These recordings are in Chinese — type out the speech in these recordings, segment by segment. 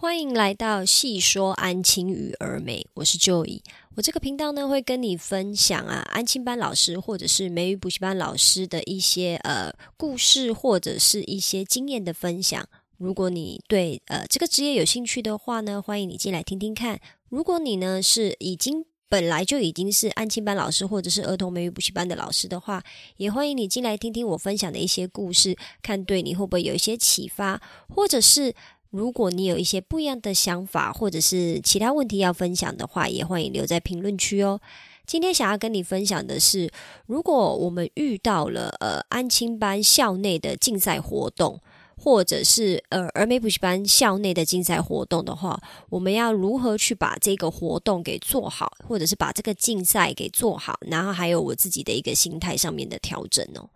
欢迎来到细说安亲与儿美，我是 Joy。我这个频道呢，会跟你分享啊，安亲班老师或者是美语补习班老师的一些呃故事，或者是一些经验的分享。如果你对呃这个职业有兴趣的话呢，欢迎你进来听听看。如果你呢是已经本来就已经是安亲班老师或者是儿童美语补习班的老师的话，也欢迎你进来听听我分享的一些故事，看对你会不会有一些启发，或者是。如果你有一些不一样的想法，或者是其他问题要分享的话，也欢迎留在评论区哦。今天想要跟你分享的是，如果我们遇到了呃安亲班校内的竞赛活动，或者是呃儿美补习班校内的竞赛活动的话，我们要如何去把这个活动给做好，或者是把这个竞赛给做好，然后还有我自己的一个心态上面的调整哦。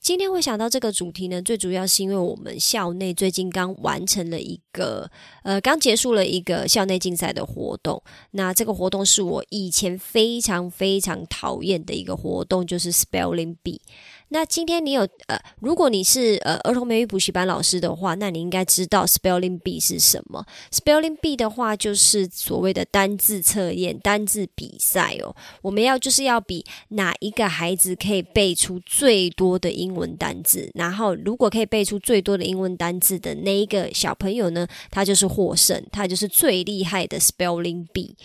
今天会想到这个主题呢，最主要是因为我们校内最近刚完成了一个，呃，刚结束了一个校内竞赛的活动。那这个活动是我以前非常非常讨厌的一个活动，就是 Spelling Bee。那今天你有呃，如果你是呃儿童美语补习班老师的话，那你应该知道 Spelling b 是什么。Spelling b 的话，就是所谓的单字测验、单字比赛哦。我们要就是要比哪一个孩子可以背出最多的英文单字，然后如果可以背出最多的英文单字的那一个小朋友呢，他就是获胜，他就是最厉害的 Spelling b。e。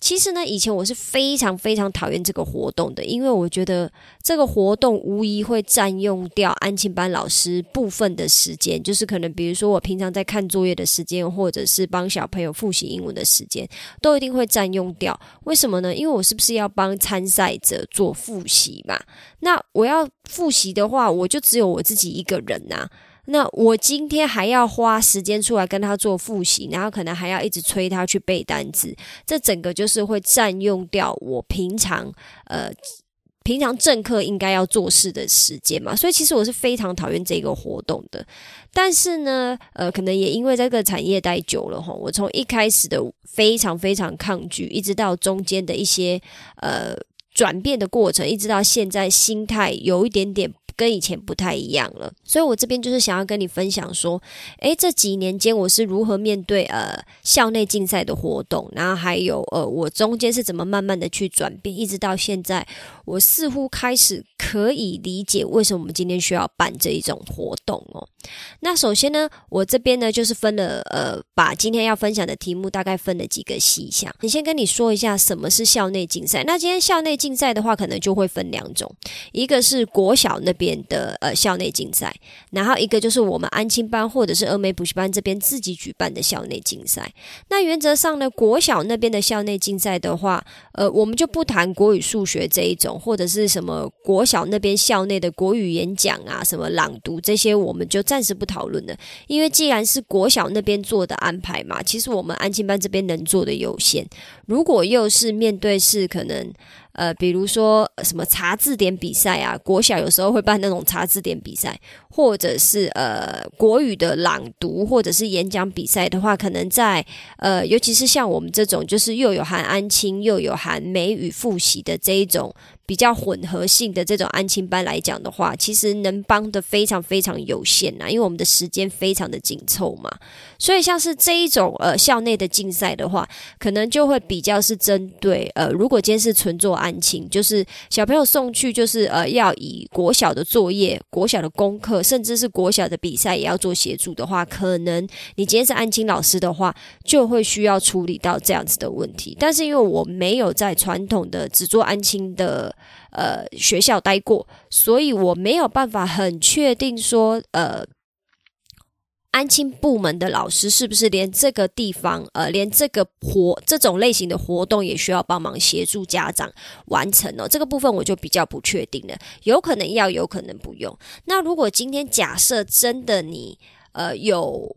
其实呢，以前我是非常非常讨厌这个活动的，因为我觉得这个活动无疑会占用掉安庆班老师部分的时间，就是可能比如说我平常在看作业的时间，或者是帮小朋友复习英文的时间，都一定会占用掉。为什么呢？因为我是不是要帮参赛者做复习嘛？那我要复习的话，我就只有我自己一个人呐。那我今天还要花时间出来跟他做复习，然后可能还要一直催他去背单词，这整个就是会占用掉我平常呃平常正课应该要做事的时间嘛。所以其实我是非常讨厌这个活动的。但是呢，呃，可能也因为这个产业待久了哈，我从一开始的非常非常抗拒，一直到中间的一些呃转变的过程，一直到现在心态有一点点。跟以前不太一样了，所以我这边就是想要跟你分享说，诶，这几年间我是如何面对呃校内竞赛的活动，然后还有呃我中间是怎么慢慢的去转变，一直到现在，我似乎开始可以理解为什么我们今天需要办这一种活动哦。那首先呢，我这边呢就是分了呃，把今天要分享的题目大概分了几个细项。你先跟你说一下什么是校内竞赛。那今天校内竞赛的话，可能就会分两种，一个是国小那边的呃校内竞赛，然后一个就是我们安亲班或者是峨眉补习班这边自己举办的校内竞赛。那原则上呢，国小那边的校内竞赛的话，呃，我们就不谈国语、数学这一种，或者是什么国小那边校内的国语演讲啊，什么朗读这些，我们就暂时不讨论了，因为既然是国小那边做的安排嘛，其实我们安亲班这边能做的有限。如果又是面对是可能。呃，比如说什么查字典比赛啊，国小有时候会办那种查字典比赛，或者是呃国语的朗读或者是演讲比赛的话，可能在呃，尤其是像我们这种就是又有含安亲又有含美语复习的这一种比较混合性的这种安亲班来讲的话，其实能帮的非常非常有限呐，因为我们的时间非常的紧凑嘛。所以像是这一种呃校内的竞赛的话，可能就会比较是针对呃，如果今天是纯做安亲，就是小朋友送去就是呃要以国小的作业、国小的功课，甚至是国小的比赛也要做协助的话，可能你今天是安亲老师的话，就会需要处理到这样子的问题。但是因为我没有在传统的只做安亲的呃学校待过，所以我没有办法很确定说呃。安亲部门的老师是不是连这个地方，呃，连这个活这种类型的活动也需要帮忙协助家长完成呢？这个部分我就比较不确定了，有可能要，有可能不用。那如果今天假设真的你，呃，有。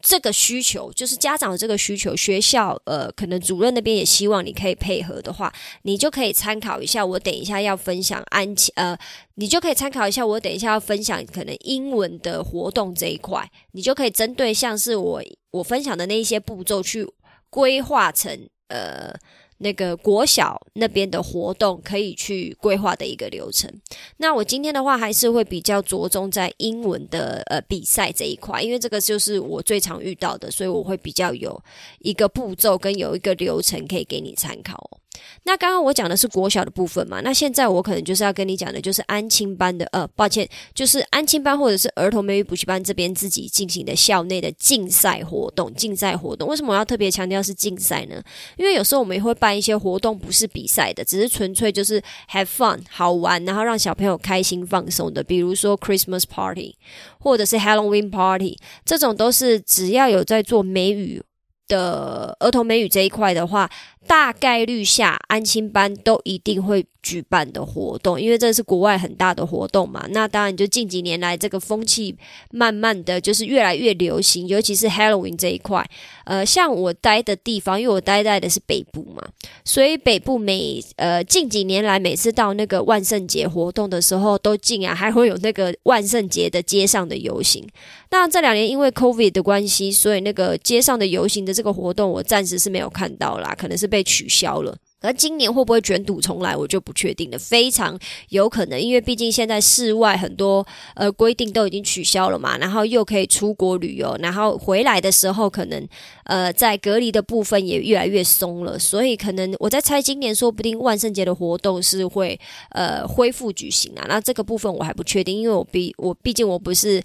这个需求就是家长的这个需求，学校呃，可能主任那边也希望你可以配合的话，你就可以参考一下。我等一下要分享安琪呃，你就可以参考一下。我等一下要分享可能英文的活动这一块，你就可以针对像是我我分享的那一些步骤去规划成呃。那个国小那边的活动可以去规划的一个流程。那我今天的话还是会比较着重在英文的呃比赛这一块，因为这个就是我最常遇到的，所以我会比较有一个步骤跟有一个流程可以给你参考。那刚刚我讲的是国小的部分嘛，那现在我可能就是要跟你讲的，就是安亲班的，呃，抱歉，就是安亲班或者是儿童美语补习班这边自己进行的校内的竞赛活动。竞赛活动为什么我要特别强调是竞赛呢？因为有时候我们也会办一些活动，不是比赛的，只是纯粹就是 have fun 好玩，然后让小朋友开心放松的，比如说 Christmas party 或者是 Halloween party，这种都是只要有在做美语的儿童美语这一块的话。大概率下，安亲班都一定会举办的活动，因为这是国外很大的活动嘛。那当然，就近几年来，这个风气慢慢的就是越来越流行，尤其是 Halloween 这一块。呃，像我待的地方，因为我待在的是北部嘛，所以北部每呃近几年来，每次到那个万圣节活动的时候，都竟然还会有那个万圣节的街上的游行。那这两年因为 COVID 的关系，所以那个街上的游行的这个活动，我暂时是没有看到啦，可能是被。取消了，而今年会不会卷土重来，我就不确定了。非常有可能，因为毕竟现在室外很多呃规定都已经取消了嘛，然后又可以出国旅游，然后回来的时候可能呃在隔离的部分也越来越松了，所以可能我在猜今年说不定万圣节的活动是会呃恢复举行啊。那这个部分我还不确定，因为我毕我毕竟我不是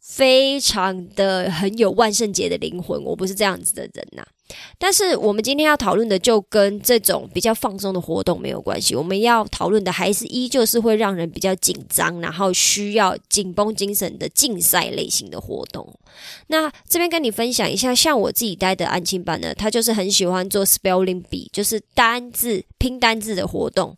非常的很有万圣节的灵魂，我不是这样子的人呐。但是我们今天要讨论的就跟这种比较放松的活动没有关系，我们要讨论的还是依旧是会让人比较紧张，然后需要紧绷精神的竞赛类型的活动。那这边跟你分享一下，像我自己待的安亲班呢，他就是很喜欢做 spelling bee，就是单字拼单字的活动。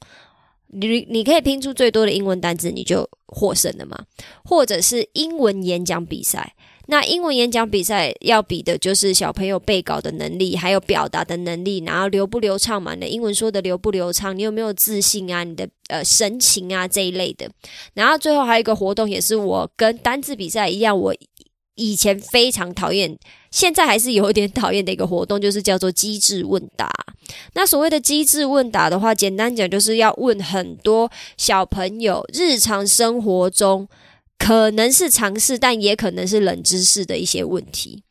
你你可以拼出最多的英文单字，你就获胜了嘛？或者是英文演讲比赛。那英文演讲比赛要比的就是小朋友背稿的能力，还有表达的能力，然后流不流畅嘛？你的英文说的流不流畅？你有没有自信啊？你的呃神情啊这一类的。然后最后还有一个活动，也是我跟单字比赛一样，我以前非常讨厌，现在还是有点讨厌的一个活动，就是叫做机智问答。那所谓的机智问答的话，简单讲就是要问很多小朋友日常生活中。可能是尝试，但也可能是冷知识的一些问题，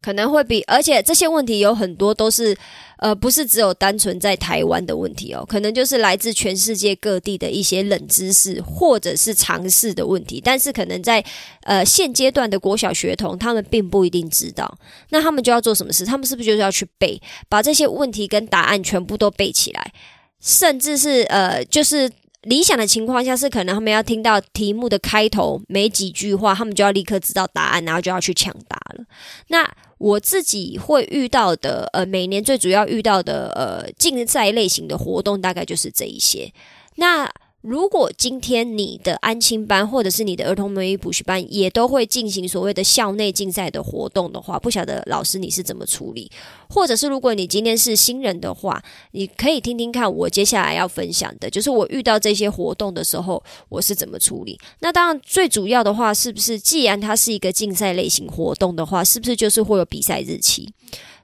可能会比，而且这些问题有很多都是，呃，不是只有单纯在台湾的问题哦，可能就是来自全世界各地的一些冷知识或者是尝试的问题，但是可能在呃现阶段的国小学童，他们并不一定知道，那他们就要做什么事？他们是不是就是要去背，把这些问题跟答案全部都背起来，甚至是呃，就是。理想的情况下是，可能他们要听到题目的开头没几句话，他们就要立刻知道答案，然后就要去抢答了。那我自己会遇到的，呃，每年最主要遇到的，呃，竞赛类型的活动，大概就是这一些。那如果今天你的安亲班或者是你的儿童美语补习班也都会进行所谓的校内竞赛的活动的话，不晓得老师你是怎么处理？或者是如果你今天是新人的话，你可以听听看我接下来要分享的，就是我遇到这些活动的时候我是怎么处理。那当然最主要的话，是不是既然它是一个竞赛类型活动的话，是不是就是会有比赛日期？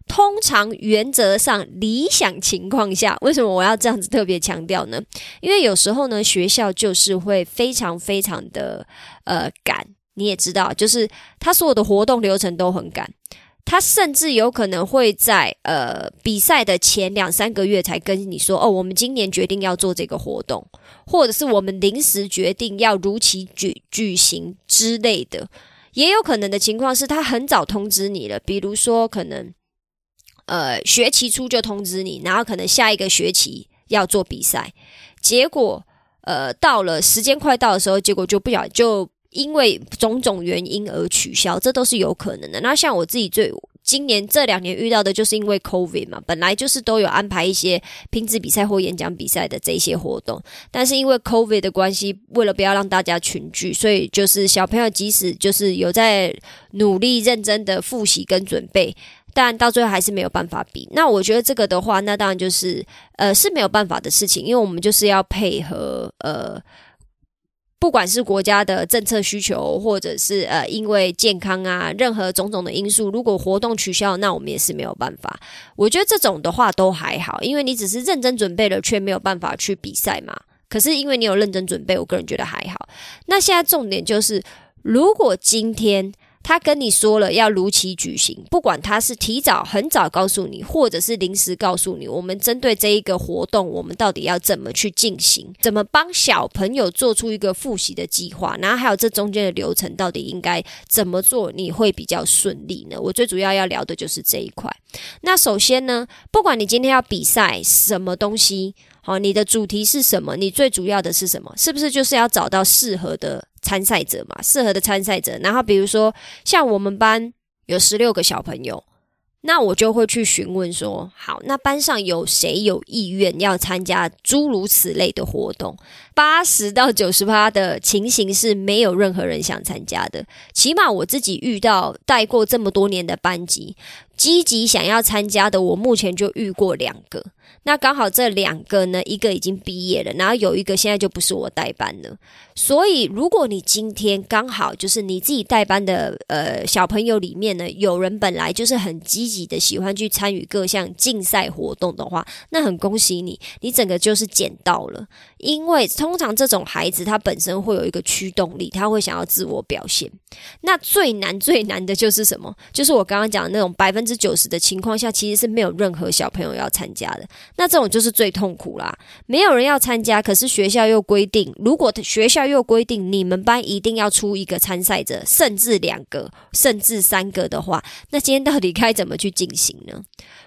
通常原则上理想情况下，为什么我要这样子特别强调呢？因为有时候呢，学校就是会非常非常的呃赶，你也知道，就是他所有的活动流程都很赶，他甚至有可能会在呃比赛的前两三个月才跟你说，哦，我们今年决定要做这个活动，或者是我们临时决定要如期举举行之类的。也有可能的情况是他很早通知你了，比如说可能。呃，学期初就通知你，然后可能下一个学期要做比赛，结果呃到了时间快到的时候，结果就不小就因为种种原因而取消，这都是有可能的。那像我自己最今年这两年遇到的，就是因为 COVID 嘛，本来就是都有安排一些拼字比赛或演讲比赛的这些活动，但是因为 COVID 的关系，为了不要让大家群聚，所以就是小朋友即使就是有在努力认真的复习跟准备。但到最后还是没有办法比。那我觉得这个的话，那当然就是呃是没有办法的事情，因为我们就是要配合呃不管是国家的政策需求，或者是呃因为健康啊，任何种种的因素，如果活动取消，那我们也是没有办法。我觉得这种的话都还好，因为你只是认真准备了，却没有办法去比赛嘛。可是因为你有认真准备，我个人觉得还好。那现在重点就是，如果今天。他跟你说了要如期举行，不管他是提早很早告诉你，或者是临时告诉你，我们针对这一个活动，我们到底要怎么去进行，怎么帮小朋友做出一个复习的计划，然后还有这中间的流程到底应该怎么做，你会比较顺利呢？我最主要要聊的就是这一块。那首先呢，不管你今天要比赛什么东西，好，你的主题是什么，你最主要的是什么？是不是就是要找到适合的？参赛者嘛，适合的参赛者。然后比如说，像我们班有十六个小朋友，那我就会去询问说：好，那班上有谁有意愿要参加诸如此类的活动？八十到九十八的情形是没有任何人想参加的。起码我自己遇到带过这么多年的班级，积极想要参加的，我目前就遇过两个。那刚好这两个呢，一个已经毕业了，然后有一个现在就不是我代班了。所以，如果你今天刚好就是你自己代班的呃小朋友里面呢，有人本来就是很积极的喜欢去参与各项竞赛活动的话，那很恭喜你，你整个就是捡到了。因为通常这种孩子他本身会有一个驱动力，他会想要自我表现。那最难最难的就是什么？就是我刚刚讲的那种百分之九十的情况下，其实是没有任何小朋友要参加的。那这种就是最痛苦啦，没有人要参加，可是学校又规定，如果学校又规定你们班一定要出一个参赛者，甚至两个，甚至三个的话，那今天到底该怎么去进行呢？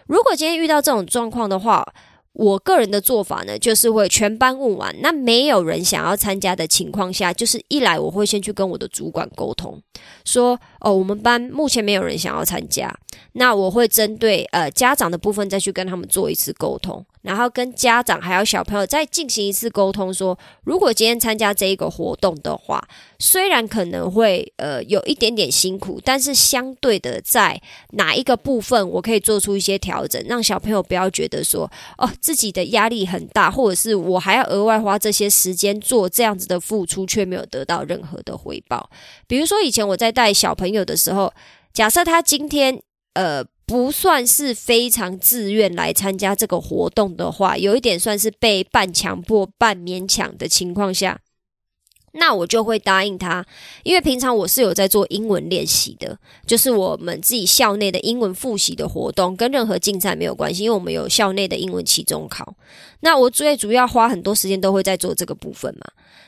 如果今天遇到这种状况的话，我个人的做法呢，就是会全班问完，那没有人想要参加的情况下，就是一来我会先去跟我的主管沟通，说哦，我们班目前没有人想要参加，那我会针对呃家长的部分再去跟他们做一次沟通。然后跟家长还有小朋友再进行一次沟通，说如果今天参加这一个活动的话，虽然可能会呃有一点点辛苦，但是相对的在哪一个部分我可以做出一些调整，让小朋友不要觉得说哦自己的压力很大，或者是我还要额外花这些时间做这样子的付出，却没有得到任何的回报。比如说以前我在带小朋友的时候，假设他今天呃。不算是非常自愿来参加这个活动的话，有一点算是被半强迫、半勉强的情况下，那我就会答应他，因为平常我是有在做英文练习的，就是我们自己校内的英文复习的活动，跟任何竞赛没有关系，因为我们有校内的英文期中考。那我最主要花很多时间都会在做这个部分嘛。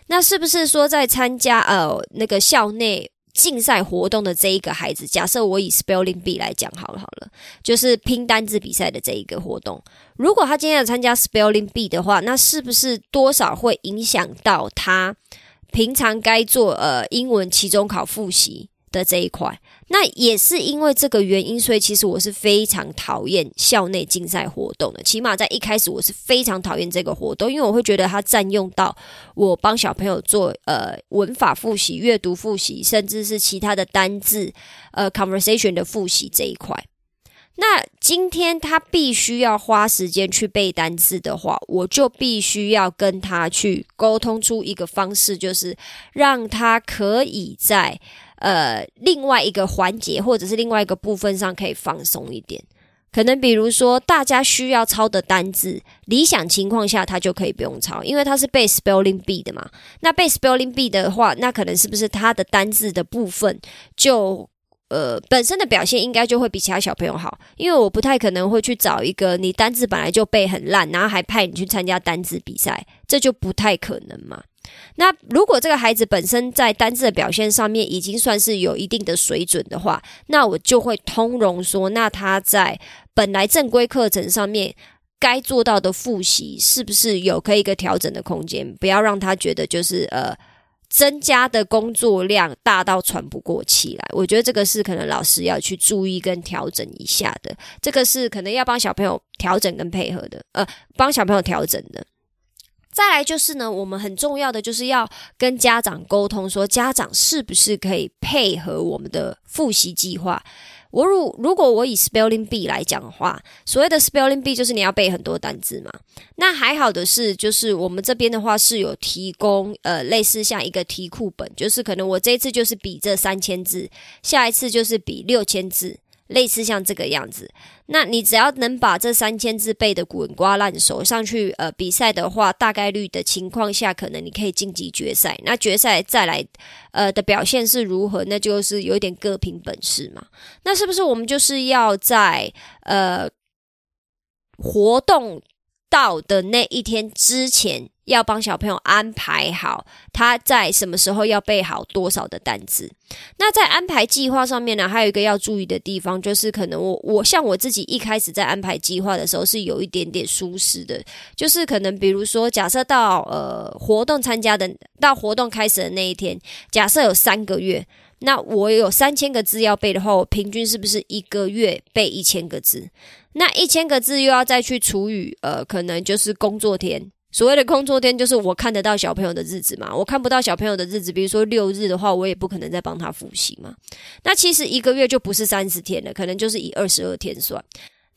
那是不是说在参加呃那个校内？竞赛活动的这一个孩子，假设我以 Spelling Bee 来讲好了，好了，就是拼单字比赛的这一个活动。如果他今天要参加 Spelling Bee 的话，那是不是多少会影响到他平常该做呃英文期中考复习？的这一块，那也是因为这个原因，所以其实我是非常讨厌校内竞赛活动的。起码在一开始，我是非常讨厌这个活动，因为我会觉得它占用到我帮小朋友做呃文法复习、阅读复习，甚至是其他的单字呃 conversation 的复习这一块。那今天他必须要花时间去背单词的话，我就必须要跟他去沟通出一个方式，就是让他可以在。呃，另外一个环节或者是另外一个部分上可以放松一点，可能比如说大家需要抄的单字，理想情况下他就可以不用抄，因为他是背 spelling bee 的嘛。那背 spelling bee 的话，那可能是不是他的单字的部分就呃本身的表现应该就会比其他小朋友好？因为我不太可能会去找一个你单字本来就背很烂，然后还派你去参加单字比赛，这就不太可能嘛。那如果这个孩子本身在单字的表现上面已经算是有一定的水准的话，那我就会通融说，那他在本来正规课程上面该做到的复习，是不是有可以一个调整的空间？不要让他觉得就是呃增加的工作量大到喘不过气来。我觉得这个是可能老师要去注意跟调整一下的，这个是可能要帮小朋友调整跟配合的，呃，帮小朋友调整的。再来就是呢，我们很重要的就是要跟家长沟通，说家长是不是可以配合我们的复习计划。我如如果我以 spelling B 来讲的话，所谓的 spelling B 就是你要背很多单字嘛。那还好的是，就是我们这边的话是有提供呃类似像一个题库本，就是可能我这一次就是比这三千字，下一次就是比六千字。类似像这个样子，那你只要能把这三千字背的滚瓜烂熟，上去呃比赛的话，大概率的情况下，可能你可以晋级决赛。那决赛再来呃的表现是如何，那就是有点各凭本事嘛。那是不是我们就是要在呃活动到的那一天之前？要帮小朋友安排好他在什么时候要背好多少的单词。那在安排计划上面呢，还有一个要注意的地方，就是可能我我像我自己一开始在安排计划的时候是有一点点疏失的，就是可能比如说假设到呃活动参加的到活动开始的那一天，假设有三个月，那我有三千个字要背的话，我平均是不是一个月背一千个字？那一千个字又要再去除以呃，可能就是工作天。所谓的工作天，就是我看得到小朋友的日子嘛。我看不到小朋友的日子，比如说六日的话，我也不可能再帮他复习嘛。那其实一个月就不是三十天了，可能就是以二十二天算。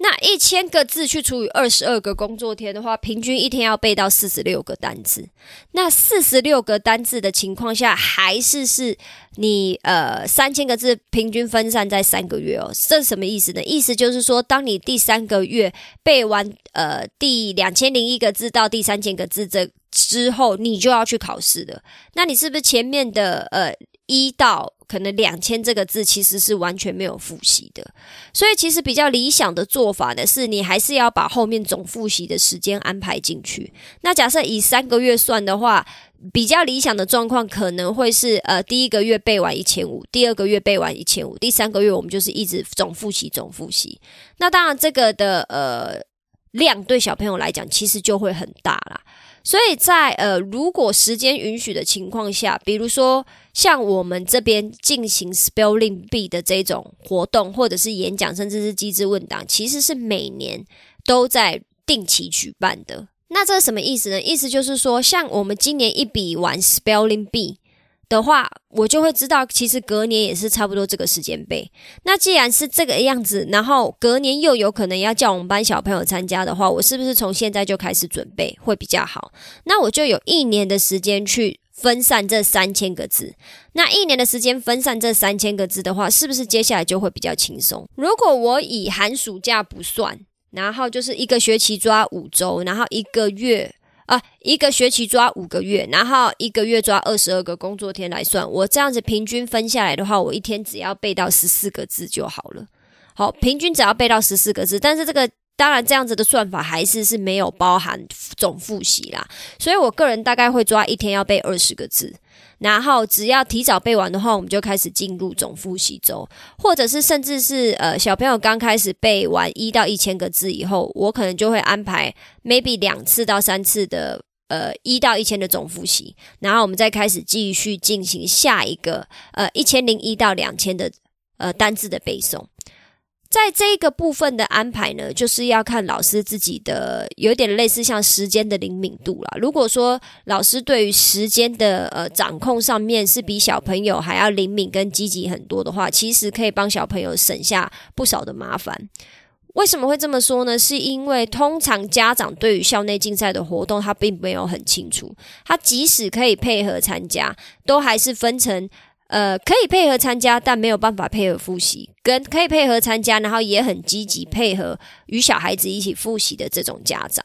那一千个字去除以二十二个工作天的话，平均一天要背到四十六个单字。那四十六个单字的情况下，还是是你呃三千个字平均分散在三个月哦。这是什么意思呢？意思就是说，当你第三个月背完呃第两千零一个字到第三千个字这之后，你就要去考试了。那你是不是前面的呃一到？可能两千这个字其实是完全没有复习的，所以其实比较理想的做法呢，是你还是要把后面总复习的时间安排进去。那假设以三个月算的话，比较理想的状况可能会是呃第一个月背完一千五，第二个月背完一千五，第三个月我们就是一直总复习总复习。那当然这个的呃量对小朋友来讲其实就会很大啦。所以在呃，如果时间允许的情况下，比如说像我们这边进行 spelling bee 的这种活动，或者是演讲，甚至是机制问答，其实是每年都在定期举办的。那这是什么意思呢？意思就是说，像我们今年一比完 spelling bee。的话，我就会知道，其实隔年也是差不多这个时间背。那既然是这个样子，然后隔年又有可能要叫我们班小朋友参加的话，我是不是从现在就开始准备会比较好？那我就有一年的时间去分散这三千个字。那一年的时间分散这三千个字的话，是不是接下来就会比较轻松？如果我以寒暑假不算，然后就是一个学期抓五周，然后一个月。啊，一个学期抓五个月，然后一个月抓二十二个工作天来算，我这样子平均分下来的话，我一天只要背到十四个字就好了。好，平均只要背到十四个字，但是这个。当然，这样子的算法还是是没有包含总复习啦，所以我个人大概会抓一天要背二十个字，然后只要提早背完的话，我们就开始进入总复习周，或者是甚至是呃小朋友刚开始背完一到一千个字以后，我可能就会安排 maybe 两次到三次的呃一到一千的总复习，然后我们再开始继续进行下一个呃一千零一到两千的呃单字的背诵。在这个部分的安排呢，就是要看老师自己的，有点类似像时间的灵敏度啦。如果说老师对于时间的呃掌控上面是比小朋友还要灵敏跟积极很多的话，其实可以帮小朋友省下不少的麻烦。为什么会这么说呢？是因为通常家长对于校内竞赛的活动，他并没有很清楚，他即使可以配合参加，都还是分成。呃，可以配合参加，但没有办法配合复习；跟可以配合参加，然后也很积极配合与小孩子一起复习的这种家长。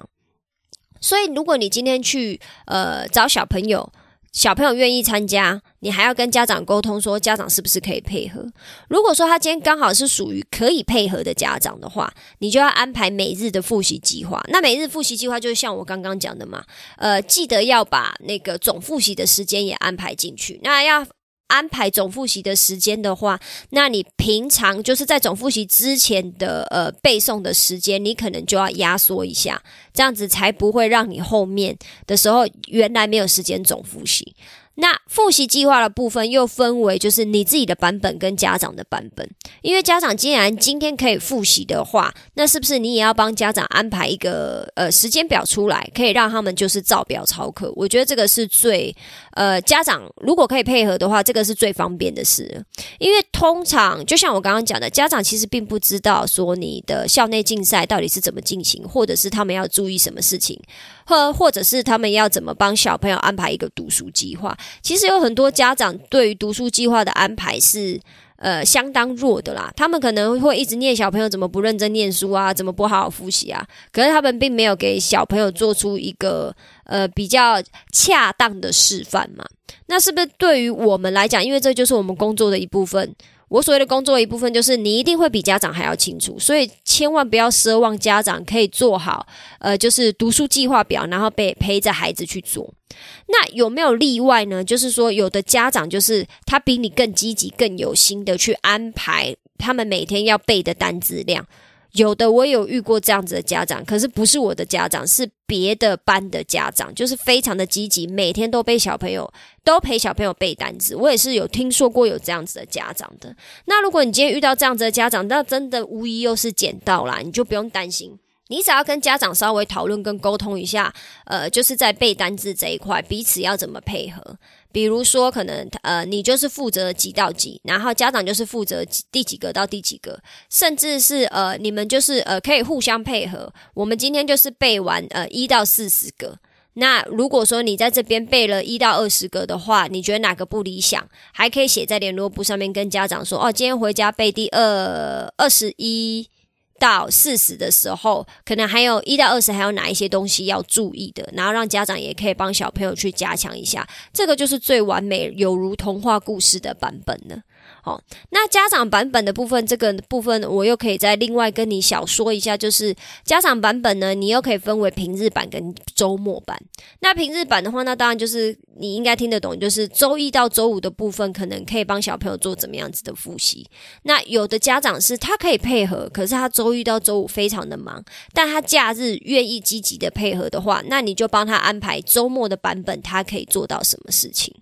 所以，如果你今天去呃找小朋友，小朋友愿意参加，你还要跟家长沟通说，家长是不是可以配合？如果说他今天刚好是属于可以配合的家长的话，你就要安排每日的复习计划。那每日复习计划就是像我刚刚讲的嘛，呃，记得要把那个总复习的时间也安排进去。那要。安排总复习的时间的话，那你平常就是在总复习之前的呃背诵的时间，你可能就要压缩一下，这样子才不会让你后面的时候原来没有时间总复习。那复习计划的部分又分为就是你自己的版本跟家长的版本，因为家长既然今天可以复习的话，那是不是你也要帮家长安排一个呃时间表出来，可以让他们就是照表操课？我觉得这个是最呃家长如果可以配合的话，这个是最方便的事。因为通常就像我刚刚讲的，家长其实并不知道说你的校内竞赛到底是怎么进行，或者是他们要注意什么事情。或或者是他们要怎么帮小朋友安排一个读书计划？其实有很多家长对于读书计划的安排是呃相当弱的啦。他们可能会一直念小朋友怎么不认真念书啊，怎么不好好复习啊。可是他们并没有给小朋友做出一个呃比较恰当的示范嘛。那是不是对于我们来讲，因为这就是我们工作的一部分？我所谓的工作一部分，就是你一定会比家长还要清楚，所以千万不要奢望家长可以做好，呃，就是读书计划表，然后被陪着孩子去做。那有没有例外呢？就是说，有的家长就是他比你更积极、更有心的去安排他们每天要背的单词量。有的我有遇过这样子的家长，可是不是我的家长，是别的班的家长，就是非常的积极，每天都背小朋友，都陪小朋友背单词。我也是有听说过有这样子的家长的。那如果你今天遇到这样子的家长，那真的无疑又是捡到啦，你就不用担心。你只要跟家长稍微讨论跟沟通一下，呃，就是在背单字这一块，彼此要怎么配合。比如说，可能呃，你就是负责几到几，然后家长就是负责第几个到第几个，甚至是呃，你们就是呃，可以互相配合。我们今天就是背完呃一到四十个。那如果说你在这边背了一到二十个的话，你觉得哪个不理想？还可以写在联络簿上面跟家长说哦，今天回家背第二二十一。到四十的时候，可能还有一到二十，还有哪一些东西要注意的，然后让家长也可以帮小朋友去加强一下，这个就是最完美，有如童话故事的版本了。哦，那家长版本的部分，这个部分我又可以再另外跟你小说一下，就是家长版本呢，你又可以分为平日版跟周末版。那平日版的话，那当然就是你应该听得懂，就是周一到周五的部分，可能可以帮小朋友做怎么样子的复习。那有的家长是他可以配合，可是他周一到周五非常的忙，但他假日愿意积极的配合的话，那你就帮他安排周末的版本，他可以做到什么事情。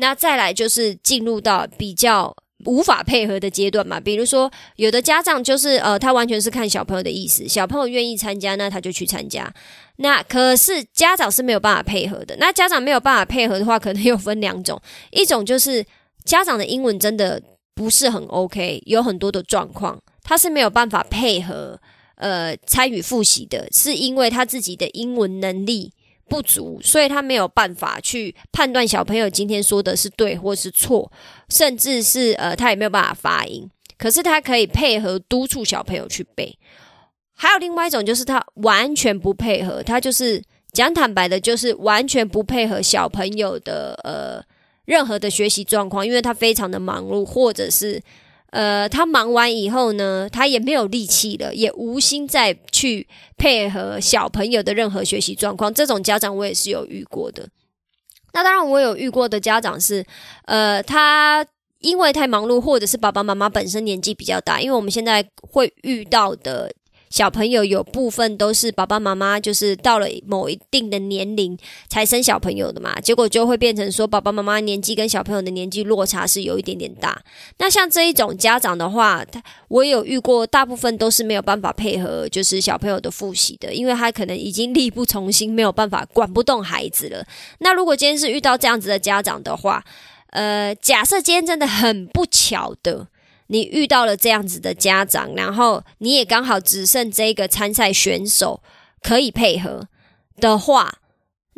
那再来就是进入到比较无法配合的阶段嘛，比如说有的家长就是呃，他完全是看小朋友的意思，小朋友愿意参加，那他就去参加。那可是家长是没有办法配合的。那家长没有办法配合的话，可能又分两种，一种就是家长的英文真的不是很 OK，有很多的状况，他是没有办法配合呃参与复习的，是因为他自己的英文能力。不足，所以他没有办法去判断小朋友今天说的是对或是错，甚至是呃，他也没有办法发音。可是他可以配合督促小朋友去背。还有另外一种，就是他完全不配合，他就是讲坦白的，就是完全不配合小朋友的呃任何的学习状况，因为他非常的忙碌，或者是。呃，他忙完以后呢，他也没有力气了，也无心再去配合小朋友的任何学习状况。这种家长我也是有遇过的。那当然，我有遇过的家长是，呃，他因为太忙碌，或者是爸爸妈妈本身年纪比较大，因为我们现在会遇到的。小朋友有部分都是爸爸妈妈就是到了某一定的年龄才生小朋友的嘛，结果就会变成说爸爸妈妈年纪跟小朋友的年纪落差是有一点点大。那像这一种家长的话，他我有遇过，大部分都是没有办法配合，就是小朋友的复习的，因为他可能已经力不从心，没有办法管不动孩子了。那如果今天是遇到这样子的家长的话，呃，假设今天真的很不巧的。你遇到了这样子的家长，然后你也刚好只剩这个参赛选手可以配合的话，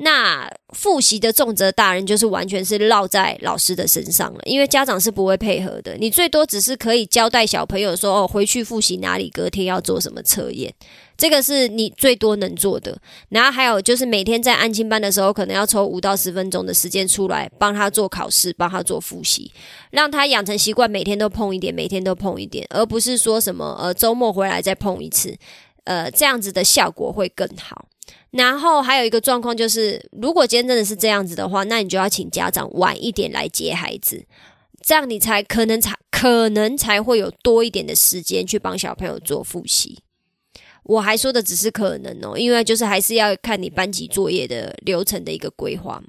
那复习的重责大人就是完全是落在老师的身上了，因为家长是不会配合的。你最多只是可以交代小朋友说：“哦，回去复习哪里，隔天要做什么测验。”这个是你最多能做的，然后还有就是每天在安亲班的时候，可能要抽五到十分钟的时间出来帮他做考试，帮他做复习，让他养成习惯，每天都碰一点，每天都碰一点，而不是说什么呃周末回来再碰一次，呃这样子的效果会更好。然后还有一个状况就是，如果今天真的是这样子的话，那你就要请家长晚一点来接孩子，这样你才可能才可能才会有多一点的时间去帮小朋友做复习。我还说的只是可能哦，因为就是还是要看你班级作业的流程的一个规划嘛。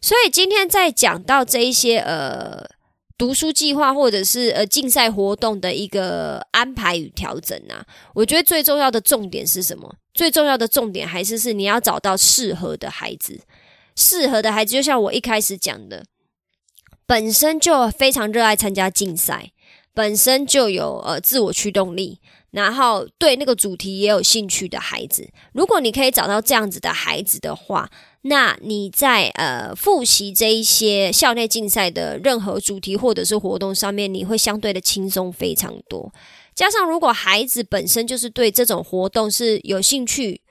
所以今天在讲到这一些呃读书计划或者是呃竞赛活动的一个安排与调整啊，我觉得最重要的重点是什么？最重要的重点还是是你要找到适合的孩子，适合的孩子就像我一开始讲的，本身就非常热爱参加竞赛，本身就有呃自我驱动力。然后对那个主题也有兴趣的孩子，如果你可以找到这样子的孩子的话，那你在呃复习这一些校内竞赛的任何主题或者是活动上面，你会相对的轻松非常多。加上如果孩子本身就是对这种活动是有兴趣。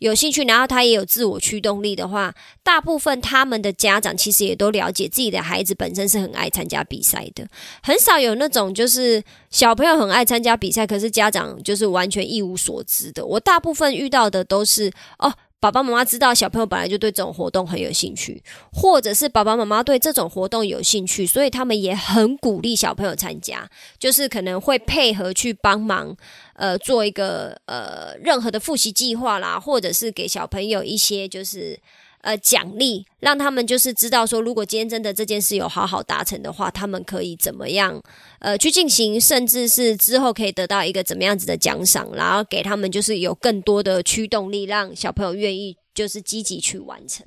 有兴趣，然后他也有自我驱动力的话，大部分他们的家长其实也都了解自己的孩子本身是很爱参加比赛的，很少有那种就是小朋友很爱参加比赛，可是家长就是完全一无所知的。我大部分遇到的都是哦。爸爸妈妈知道小朋友本来就对这种活动很有兴趣，或者是爸爸妈妈对这种活动有兴趣，所以他们也很鼓励小朋友参加，就是可能会配合去帮忙，呃，做一个呃任何的复习计划啦，或者是给小朋友一些就是。呃，奖励让他们就是知道说，如果今天真的这件事有好好达成的话，他们可以怎么样呃去进行，甚至是之后可以得到一个怎么样子的奖赏，然后给他们就是有更多的驱动力，让小朋友愿意就是积极去完成。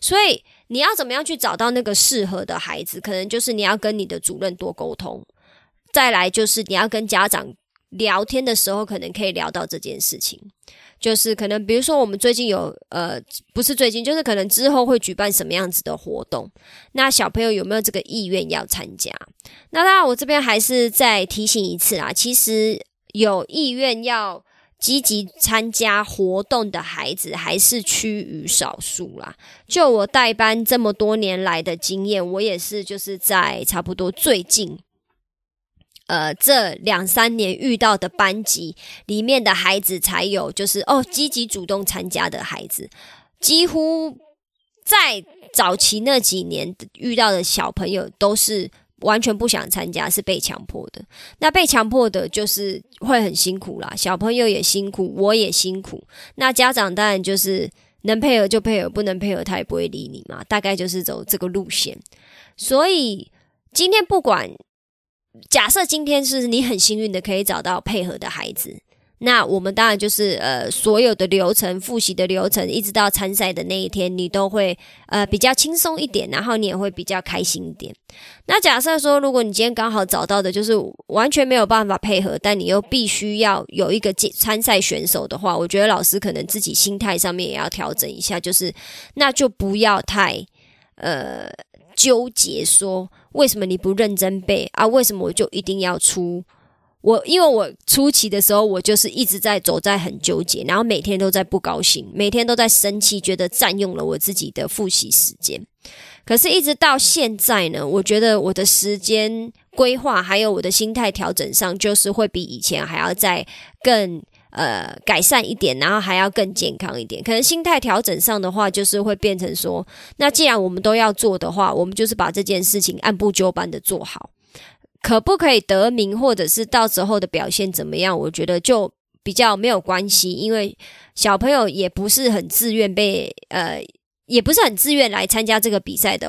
所以你要怎么样去找到那个适合的孩子？可能就是你要跟你的主任多沟通，再来就是你要跟家长聊天的时候，可能可以聊到这件事情。就是可能，比如说我们最近有呃，不是最近，就是可能之后会举办什么样子的活动，那小朋友有没有这个意愿要参加？那当然，我这边还是再提醒一次啦，其实有意愿要积极参加活动的孩子还是趋于少数啦。就我带班这么多年来的经验，我也是就是在差不多最近。呃，这两三年遇到的班级里面的孩子，才有就是哦，积极主动参加的孩子，几乎在早期那几年遇到的小朋友，都是完全不想参加，是被强迫的。那被强迫的，就是会很辛苦啦，小朋友也辛苦，我也辛苦。那家长当然就是能配合就配合，不能配合他也不会理你嘛。大概就是走这个路线。所以今天不管。假设今天是你很幸运的可以找到配合的孩子，那我们当然就是呃所有的流程复习的流程，一直到参赛的那一天，你都会呃比较轻松一点，然后你也会比较开心一点。那假设说，如果你今天刚好找到的就是完全没有办法配合，但你又必须要有一个参赛选手的话，我觉得老师可能自己心态上面也要调整一下，就是那就不要太呃纠结说。为什么你不认真背啊？为什么我就一定要出？我因为我初期的时候，我就是一直在走在很纠结，然后每天都在不高兴，每天都在生气，觉得占用了我自己的复习时间。可是，一直到现在呢，我觉得我的时间规划还有我的心态调整上，就是会比以前还要再更。呃，改善一点，然后还要更健康一点。可能心态调整上的话，就是会变成说，那既然我们都要做的话，我们就是把这件事情按部就班的做好。可不可以得名，或者是到时候的表现怎么样？我觉得就比较没有关系，因为小朋友也不是很自愿被呃，也不是很自愿来参加这个比赛的。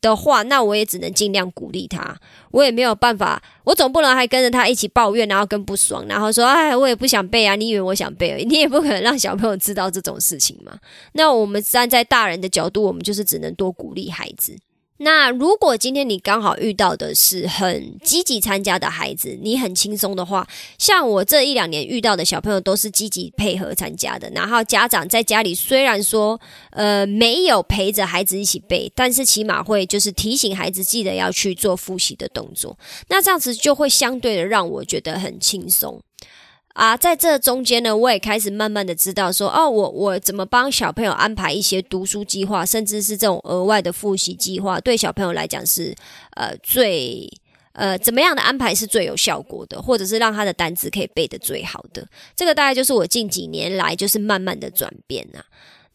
的话，那我也只能尽量鼓励他。我也没有办法，我总不能还跟着他一起抱怨，然后更不爽，然后说：“哎，我也不想背啊！”你以为我想背？你也不可能让小朋友知道这种事情嘛。那我们站在大人的角度，我们就是只能多鼓励孩子。那如果今天你刚好遇到的是很积极参加的孩子，你很轻松的话，像我这一两年遇到的小朋友都是积极配合参加的。然后家长在家里虽然说呃没有陪着孩子一起背，但是起码会就是提醒孩子记得要去做复习的动作。那这样子就会相对的让我觉得很轻松。啊，在这中间呢，我也开始慢慢的知道说，哦，我我怎么帮小朋友安排一些读书计划，甚至是这种额外的复习计划，对小朋友来讲是呃最呃怎么样的安排是最有效果的，或者是让他的单词可以背得最好的。这个大概就是我近几年来就是慢慢的转变啊。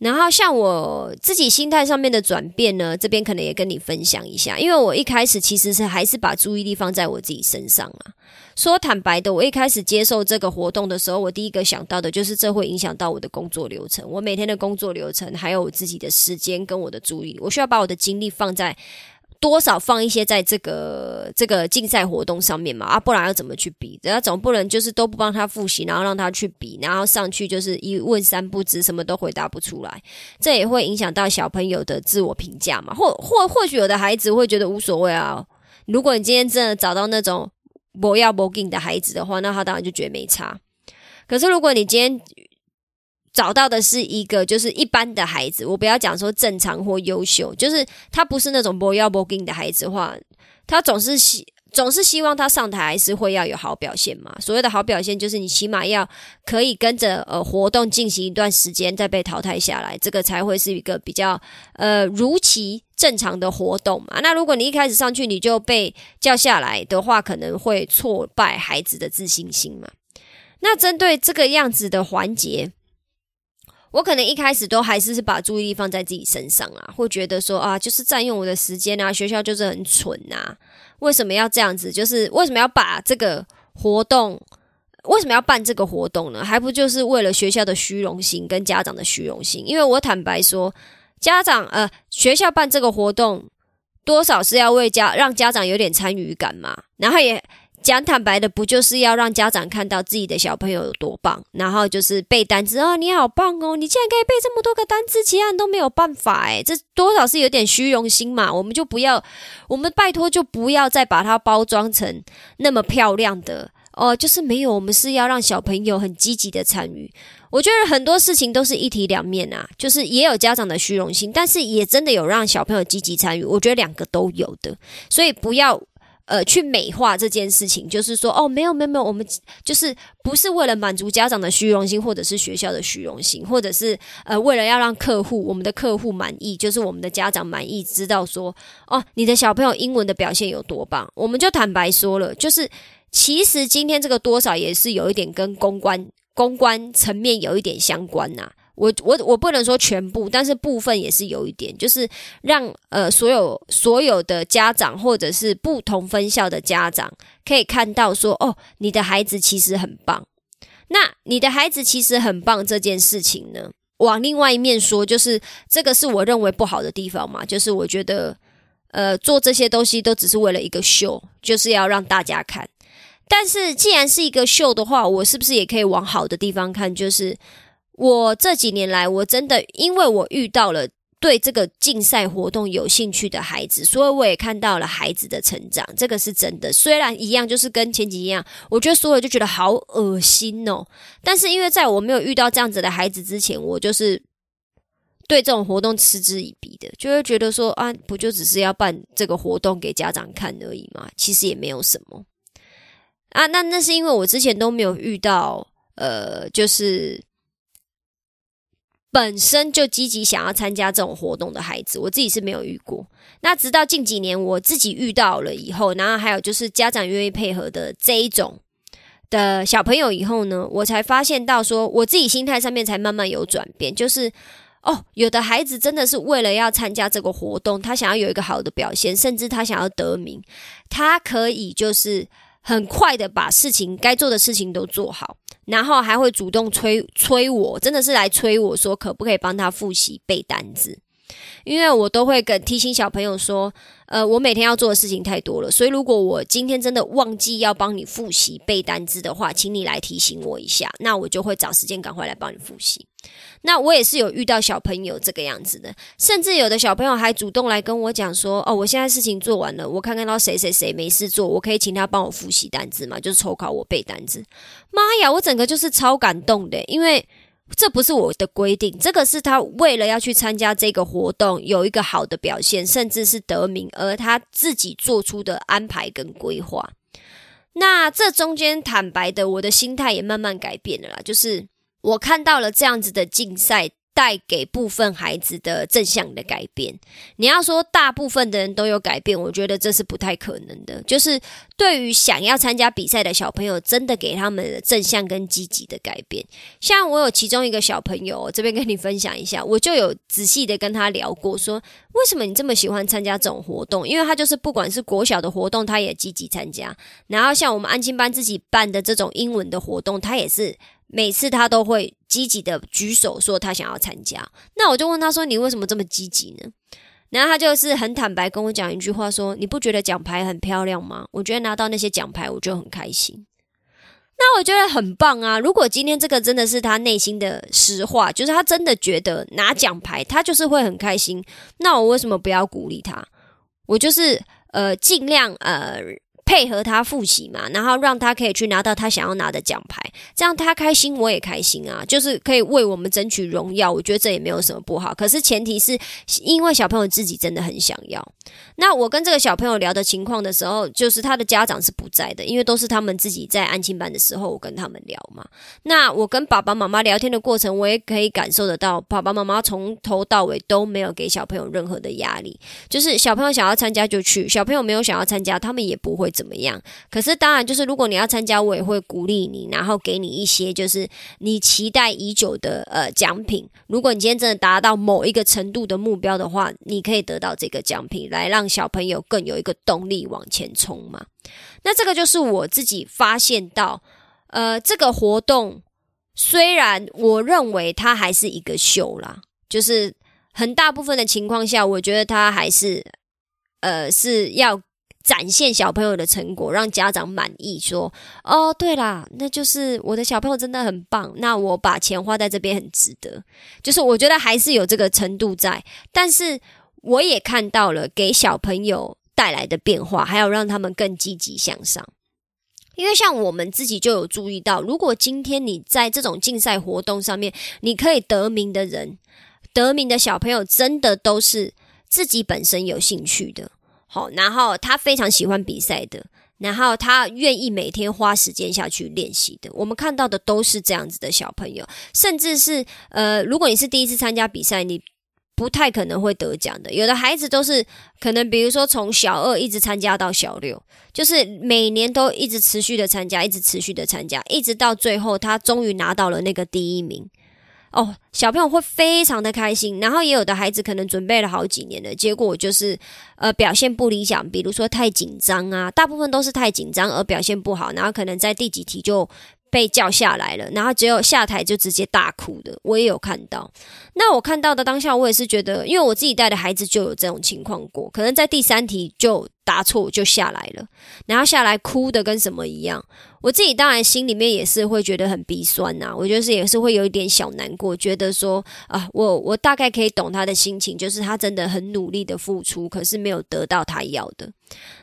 然后像我自己心态上面的转变呢，这边可能也跟你分享一下，因为我一开始其实是还是把注意力放在我自己身上啊。说坦白的，我一开始接受这个活动的时候，我第一个想到的就是这会影响到我的工作流程，我每天的工作流程，还有我自己的时间跟我的注意，我需要把我的精力放在。多少放一些在这个这个竞赛活动上面嘛啊，不然要怎么去比？人家总不能就是都不帮他复习，然后让他去比，然后上去就是一问三不知，什么都回答不出来，这也会影响到小朋友的自我评价嘛。或或或许有的孩子会觉得无所谓啊。如果你今天真的找到那种不要不给你的孩子的话，那他当然就觉得没差。可是如果你今天，找到的是一个就是一般的孩子，我不要讲说正常或优秀，就是他不是那种不要不给你的孩子话，他总是希总是希望他上台是会要有好表现嘛。所谓的好表现，就是你起码要可以跟着呃活动进行一段时间，再被淘汰下来，这个才会是一个比较呃如期正常的活动嘛。那如果你一开始上去你就被叫下来的话，可能会挫败孩子的自信心嘛。那针对这个样子的环节。我可能一开始都还是是把注意力放在自己身上啊，会觉得说啊，就是占用我的时间啊，学校就是很蠢呐，为什么要这样子？就是为什么要把这个活动，为什么要办这个活动呢？还不就是为了学校的虚荣心跟家长的虚荣心？因为我坦白说，家长呃，学校办这个活动，多少是要为家让家长有点参与感嘛，然后也。讲坦白的，不就是要让家长看到自己的小朋友有多棒，然后就是背单词哦，你好棒哦，你竟然可以背这么多个单词，其他人都没有办法诶，这多少是有点虚荣心嘛？我们就不要，我们拜托就不要再把它包装成那么漂亮的哦，就是没有，我们是要让小朋友很积极的参与。我觉得很多事情都是一体两面啊，就是也有家长的虚荣心，但是也真的有让小朋友积极参与。我觉得两个都有的，所以不要。呃，去美化这件事情，就是说，哦，没有，没有，没有，我们就是不是为了满足家长的虚荣心，或者是学校的虚荣心，或者是呃，为了要让客户，我们的客户满意，就是我们的家长满意，知道说，哦，你的小朋友英文的表现有多棒，我们就坦白说了，就是其实今天这个多少也是有一点跟公关公关层面有一点相关呐。我我我不能说全部，但是部分也是有一点，就是让呃所有所有的家长或者是不同分校的家长可以看到说，哦，你的孩子其实很棒。那你的孩子其实很棒这件事情呢，往另外一面说，就是这个是我认为不好的地方嘛，就是我觉得呃做这些东西都只是为了一个秀，就是要让大家看。但是既然是一个秀的话，我是不是也可以往好的地方看，就是？我这几年来，我真的因为我遇到了对这个竞赛活动有兴趣的孩子，所以我也看到了孩子的成长，这个是真的。虽然一样，就是跟前几一样，我觉得所有就觉得好恶心哦。但是因为在我没有遇到这样子的孩子之前，我就是对这种活动嗤之以鼻的，就会觉得说啊，不就只是要办这个活动给家长看而已嘛，其实也没有什么啊。那那是因为我之前都没有遇到，呃，就是。本身就积极想要参加这种活动的孩子，我自己是没有遇过。那直到近几年我自己遇到了以后，然后还有就是家长愿意配合的这一种的小朋友以后呢，我才发现到说，我自己心态上面才慢慢有转变。就是哦，有的孩子真的是为了要参加这个活动，他想要有一个好的表现，甚至他想要得名，他可以就是很快的把事情该做的事情都做好。然后还会主动催催我，真的是来催我说可不可以帮他复习背单词，因为我都会跟提醒小朋友说。呃，我每天要做的事情太多了，所以如果我今天真的忘记要帮你复习背单词的话，请你来提醒我一下，那我就会找时间赶快来帮你复习。那我也是有遇到小朋友这个样子的，甚至有的小朋友还主动来跟我讲说：“哦，我现在事情做完了，我看看到谁谁谁没事做，我可以请他帮我复习单词嘛，就是抽考我背单词。”妈呀，我整个就是超感动的，因为。这不是我的规定，这个是他为了要去参加这个活动，有一个好的表现，甚至是得名，而他自己做出的安排跟规划。那这中间坦白的，我的心态也慢慢改变了啦。就是我看到了这样子的竞赛带给部分孩子的正向的改变。你要说大部分的人都有改变，我觉得这是不太可能的。就是对于想要参加比赛的小朋友，真的给他们正向跟积极的改变。像我有其中一个小朋友，这边跟你分享一下，我就有仔细的跟他聊过，说为什么你这么喜欢参加这种活动？因为他就是不管是国小的活动，他也积极参加。然后像我们安亲班自己办的这种英文的活动，他也是。每次他都会积极的举手说他想要参加，那我就问他说：“你为什么这么积极呢？”然后他就是很坦白跟我讲一句话说：“你不觉得奖牌很漂亮吗？我觉得拿到那些奖牌我就很开心。”那我觉得很棒啊！如果今天这个真的是他内心的实话，就是他真的觉得拿奖牌他就是会很开心，那我为什么不要鼓励他？我就是呃尽量呃。配合他复习嘛，然后让他可以去拿到他想要拿的奖牌，这样他开心，我也开心啊，就是可以为我们争取荣耀。我觉得这也没有什么不好。可是前提是因为小朋友自己真的很想要。那我跟这个小朋友聊的情况的时候，就是他的家长是不在的，因为都是他们自己在安亲班的时候，我跟他们聊嘛。那我跟爸爸妈妈聊天的过程，我也可以感受得到，爸爸妈妈从头到尾都没有给小朋友任何的压力，就是小朋友想要参加就去，小朋友没有想要参加，他们也不会。怎么样？可是当然，就是如果你要参加，我也会鼓励你，然后给你一些就是你期待已久的呃奖品。如果你今天真的达到某一个程度的目标的话，你可以得到这个奖品，来让小朋友更有一个动力往前冲嘛。那这个就是我自己发现到，呃，这个活动虽然我认为它还是一个秀啦，就是很大部分的情况下，我觉得它还是呃是要。展现小朋友的成果，让家长满意。说：“哦，对啦，那就是我的小朋友真的很棒。那我把钱花在这边很值得。就是我觉得还是有这个程度在，但是我也看到了给小朋友带来的变化，还有让他们更积极向上。因为像我们自己就有注意到，如果今天你在这种竞赛活动上面，你可以得名的人，得名的小朋友，真的都是自己本身有兴趣的。”好，然后他非常喜欢比赛的，然后他愿意每天花时间下去练习的。我们看到的都是这样子的小朋友，甚至是呃，如果你是第一次参加比赛，你不太可能会得奖的。有的孩子都是可能，比如说从小二一直参加到小六，就是每年都一直持续的参加，一直持续的参加，一直到最后他终于拿到了那个第一名。哦，小朋友会非常的开心，然后也有的孩子可能准备了好几年了，结果就是呃表现不理想，比如说太紧张啊，大部分都是太紧张而表现不好，然后可能在第几题就。被叫下来了，然后只有下台就直接大哭的，我也有看到。那我看到的当下，我也是觉得，因为我自己带的孩子就有这种情况过，可能在第三题就答错就下来了，然后下来哭的跟什么一样。我自己当然心里面也是会觉得很鼻酸呐，我觉得是也是会有一点小难过，觉得说啊，我我大概可以懂他的心情，就是他真的很努力的付出，可是没有得到他要的。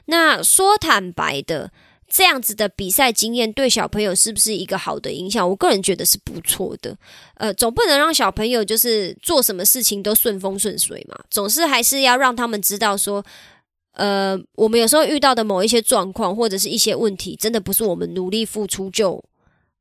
那说坦白的。这样子的比赛经验对小朋友是不是一个好的影响？我个人觉得是不错的。呃，总不能让小朋友就是做什么事情都顺风顺水嘛，总是还是要让他们知道说，呃，我们有时候遇到的某一些状况或者是一些问题，真的不是我们努力付出就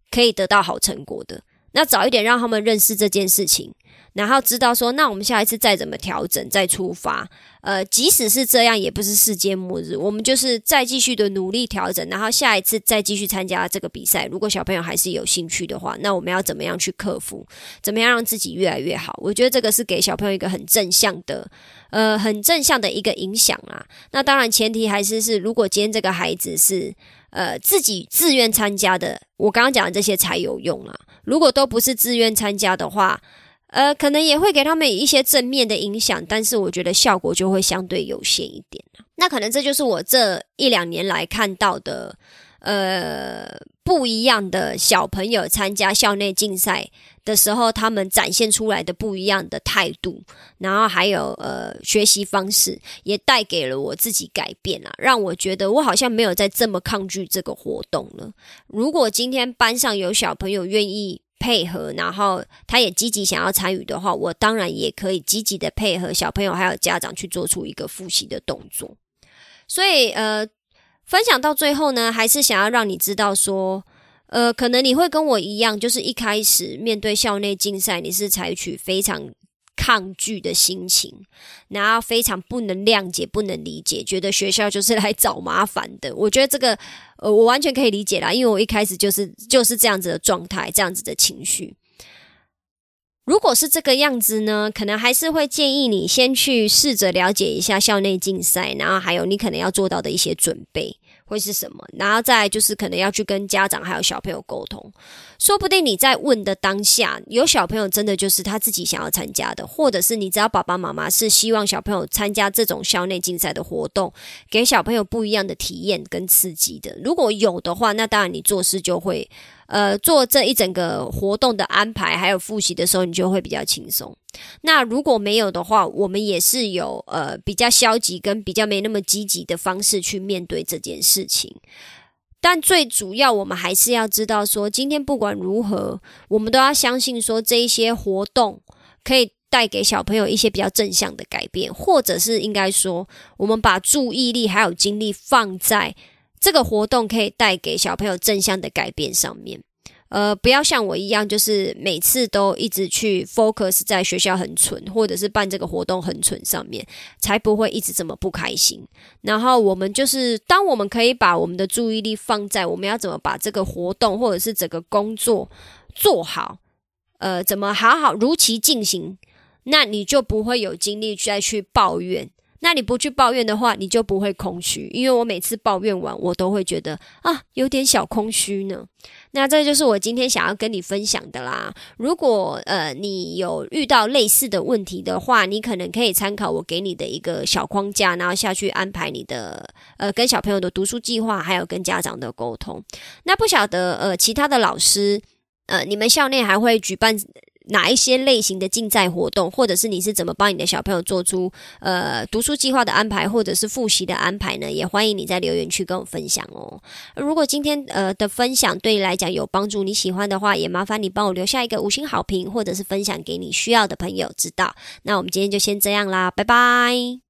可以得到好成果的。那早一点让他们认识这件事情。然后知道说，那我们下一次再怎么调整，再出发。呃，即使是这样，也不是世界末日。我们就是再继续的努力调整，然后下一次再继续参加这个比赛。如果小朋友还是有兴趣的话，那我们要怎么样去克服？怎么样让自己越来越好？我觉得这个是给小朋友一个很正向的，呃，很正向的一个影响啊。那当然前提还是是，如果今天这个孩子是呃自己自愿参加的，我刚刚讲的这些才有用啊。如果都不是自愿参加的话，呃，可能也会给他们一些正面的影响，但是我觉得效果就会相对有限一点那可能这就是我这一两年来看到的，呃，不一样的小朋友参加校内竞赛的时候，他们展现出来的不一样的态度，然后还有呃学习方式，也带给了我自己改变啊，让我觉得我好像没有再这么抗拒这个活动了。如果今天班上有小朋友愿意。配合，然后他也积极想要参与的话，我当然也可以积极的配合小朋友还有家长去做出一个复习的动作。所以，呃，分享到最后呢，还是想要让你知道说，呃，可能你会跟我一样，就是一开始面对校内竞赛，你是采取非常抗拒的心情，然后非常不能谅解、不能理解，觉得学校就是来找麻烦的。我觉得这个，呃，我完全可以理解啦，因为我一开始就是就是这样子的状态，这样子的情绪。如果是这个样子呢，可能还是会建议你先去试着了解一下校内竞赛，然后还有你可能要做到的一些准备。会是什么？然后再就是可能要去跟家长还有小朋友沟通，说不定你在问的当下，有小朋友真的就是他自己想要参加的，或者是你知道爸爸妈妈是希望小朋友参加这种校内竞赛的活动，给小朋友不一样的体验跟刺激的。如果有的话，那当然你做事就会。呃，做这一整个活动的安排，还有复习的时候，你就会比较轻松。那如果没有的话，我们也是有呃比较消极跟比较没那么积极的方式去面对这件事情。但最主要，我们还是要知道说，今天不管如何，我们都要相信说，这一些活动可以带给小朋友一些比较正向的改变，或者是应该说，我们把注意力还有精力放在。这个活动可以带给小朋友正向的改变上面，呃，不要像我一样，就是每次都一直去 focus 在学校很蠢，或者是办这个活动很蠢上面，才不会一直这么不开心。然后我们就是，当我们可以把我们的注意力放在我们要怎么把这个活动或者是整个工作做好，呃，怎么好好如期进行，那你就不会有精力再去抱怨。那你不去抱怨的话，你就不会空虚。因为我每次抱怨完，我都会觉得啊，有点小空虚呢。那这就是我今天想要跟你分享的啦。如果呃你有遇到类似的问题的话，你可能可以参考我给你的一个小框架，然后下去安排你的呃跟小朋友的读书计划，还有跟家长的沟通。那不晓得呃其他的老师呃你们校内还会举办？哪一些类型的竞赛活动，或者是你是怎么帮你的小朋友做出呃读书计划的安排，或者是复习的安排呢？也欢迎你在留言区跟我分享哦。如果今天呃的分享对你来讲有帮助，你喜欢的话，也麻烦你帮我留下一个五星好评，或者是分享给你需要的朋友知道。那我们今天就先这样啦，拜拜。